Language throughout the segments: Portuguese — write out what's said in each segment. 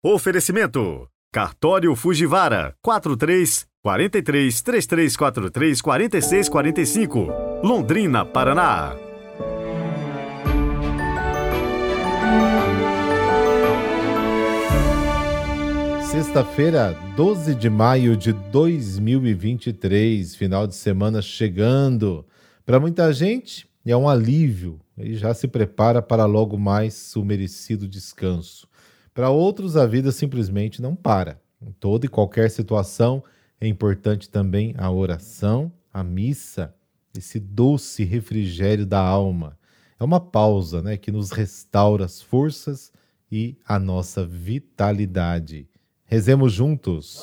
Oferecimento: Cartório Fujivara 43 43 3343 46 45, Londrina, Paraná. Sexta-feira, 12 de maio de 2023, final de semana chegando. Para muita gente é um alívio e já se prepara para logo mais o merecido descanso. Para outros, a vida simplesmente não para. Em toda e qualquer situação, é importante também a oração, a missa, esse doce refrigério da alma. É uma pausa né, que nos restaura as forças e a nossa vitalidade. Rezemos juntos.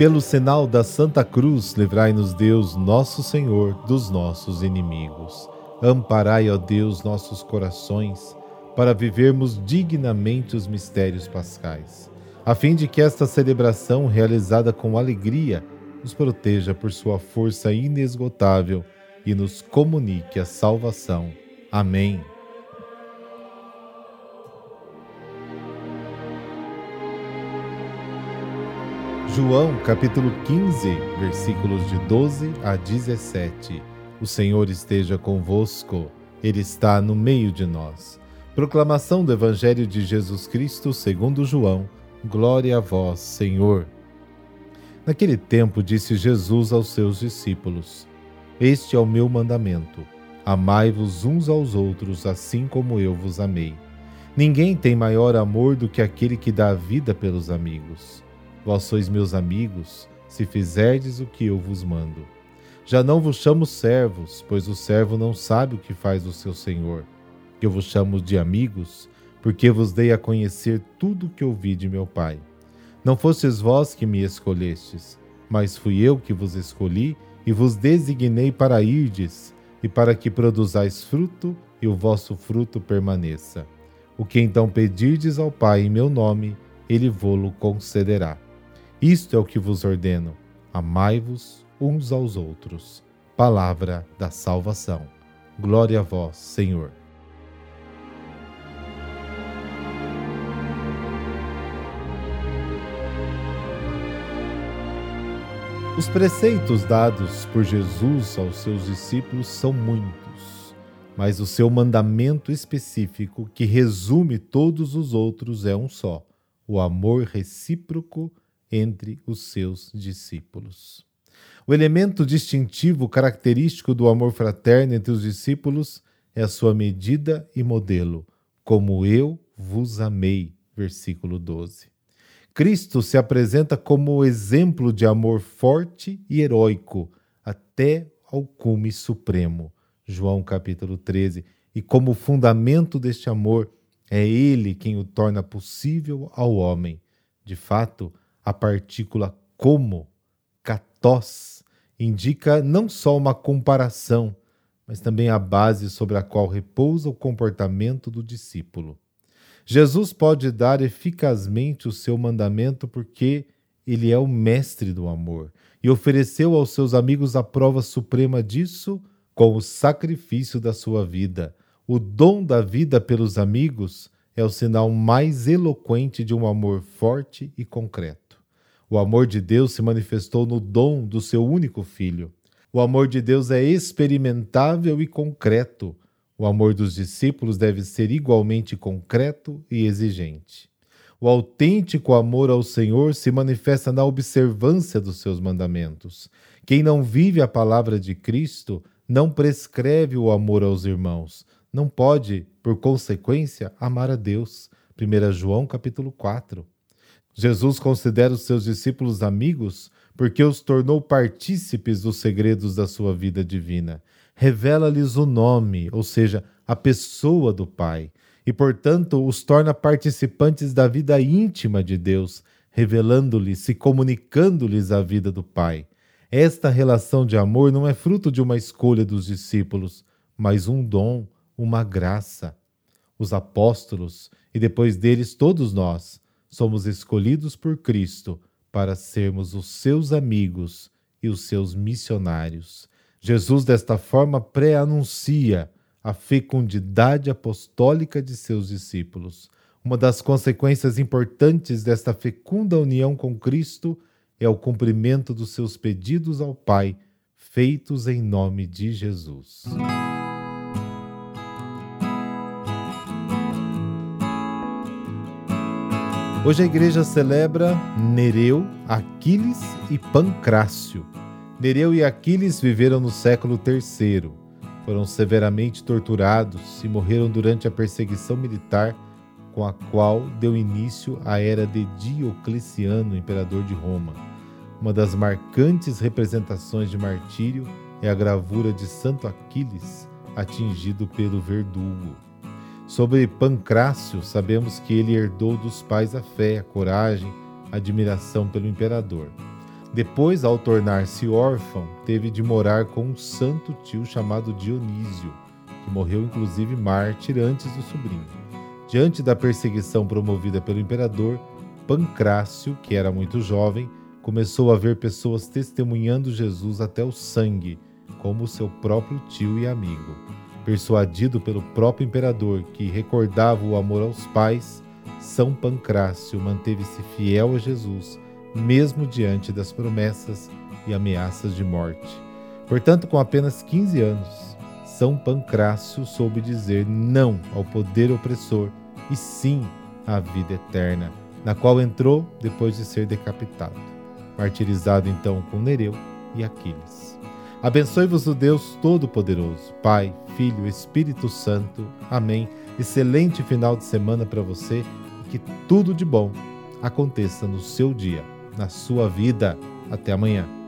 Pelo sinal da Santa Cruz, livrai-nos Deus, nosso Senhor, dos nossos inimigos. Amparai, ó Deus, nossos corações, para vivermos dignamente os mistérios pascais, a fim de que esta celebração, realizada com alegria, nos proteja por sua força inesgotável e nos comunique a salvação. Amém. João capítulo 15, versículos de 12 a 17. O Senhor esteja convosco, Ele está no meio de nós. Proclamação do Evangelho de Jesus Cristo segundo João. Glória a vós, Senhor. Naquele tempo disse Jesus aos seus discípulos: Este é o meu mandamento: amai-vos uns aos outros, assim como eu vos amei. Ninguém tem maior amor do que aquele que dá a vida pelos amigos. Vós sois meus amigos, se fizerdes o que eu vos mando. Já não vos chamo servos, pois o servo não sabe o que faz o seu senhor. Eu vos chamo de amigos, porque vos dei a conhecer tudo o que ouvi de meu Pai. Não fostes vós que me escolhestes, mas fui eu que vos escolhi e vos designei para irdes e para que produzais fruto e o vosso fruto permaneça. O que então pedirdes ao Pai em meu nome, ele vô-lo concederá. Isto é o que vos ordeno: amai-vos uns aos outros. Palavra da salvação. Glória a vós, Senhor. Os preceitos dados por Jesus aos seus discípulos são muitos, mas o seu mandamento específico, que resume todos os outros, é um só: o amor recíproco entre os seus discípulos. O elemento distintivo característico do amor fraterno entre os discípulos é a sua medida e modelo, como eu vos amei. Versículo 12. Cristo se apresenta como o exemplo de amor forte e heróico até ao cume supremo. João capítulo 13. E como fundamento deste amor, é ele quem o torna possível ao homem. De fato, a partícula como, katós, indica não só uma comparação, mas também a base sobre a qual repousa o comportamento do discípulo. Jesus pode dar eficazmente o seu mandamento porque ele é o mestre do amor e ofereceu aos seus amigos a prova suprema disso com o sacrifício da sua vida. O dom da vida pelos amigos é o sinal mais eloquente de um amor forte e concreto. O amor de Deus se manifestou no dom do seu único filho. O amor de Deus é experimentável e concreto. O amor dos discípulos deve ser igualmente concreto e exigente. O autêntico amor ao Senhor se manifesta na observância dos seus mandamentos. Quem não vive a palavra de Cristo não prescreve o amor aos irmãos, não pode, por consequência, amar a Deus. 1 João capítulo 4. Jesus considera os seus discípulos amigos porque os tornou partícipes dos segredos da sua vida divina. Revela-lhes o nome, ou seja, a pessoa do Pai, e, portanto, os torna participantes da vida íntima de Deus, revelando-lhes e comunicando-lhes a vida do Pai. Esta relação de amor não é fruto de uma escolha dos discípulos, mas um dom, uma graça. Os apóstolos, e depois deles todos nós, somos escolhidos por Cristo para sermos os seus amigos e os seus missionários. Jesus, desta forma, pré-anuncia a fecundidade apostólica de seus discípulos. Uma das consequências importantes desta fecunda união com Cristo é o cumprimento dos seus pedidos ao Pai, feitos em nome de Jesus. Hoje a igreja celebra Nereu, Aquiles e Pancrácio. Nereu e Aquiles viveram no século III. Foram severamente torturados e morreram durante a perseguição militar com a qual deu início à era de Diocleciano, imperador de Roma. Uma das marcantes representações de martírio é a gravura de Santo Aquiles, atingido pelo verdugo. Sobre Pancrácio, sabemos que ele herdou dos pais a fé, a coragem, a admiração pelo imperador. Depois, ao tornar-se órfão, teve de morar com um santo tio chamado Dionísio, que morreu inclusive mártir antes do sobrinho. Diante da perseguição promovida pelo imperador, Pancrácio, que era muito jovem, começou a ver pessoas testemunhando Jesus até o sangue, como seu próprio tio e amigo. Persuadido pelo próprio imperador, que recordava o amor aos pais, São Pancrácio manteve-se fiel a Jesus, mesmo diante das promessas e ameaças de morte. Portanto, com apenas 15 anos, São Pancrácio soube dizer não ao poder opressor e sim à vida eterna, na qual entrou depois de ser decapitado, martirizado então com Nereu e Aquiles. Abençoe-vos o Deus Todo-Poderoso, Pai, Filho, Espírito Santo. Amém. Excelente final de semana para você e que tudo de bom aconteça no seu dia, na sua vida. Até amanhã.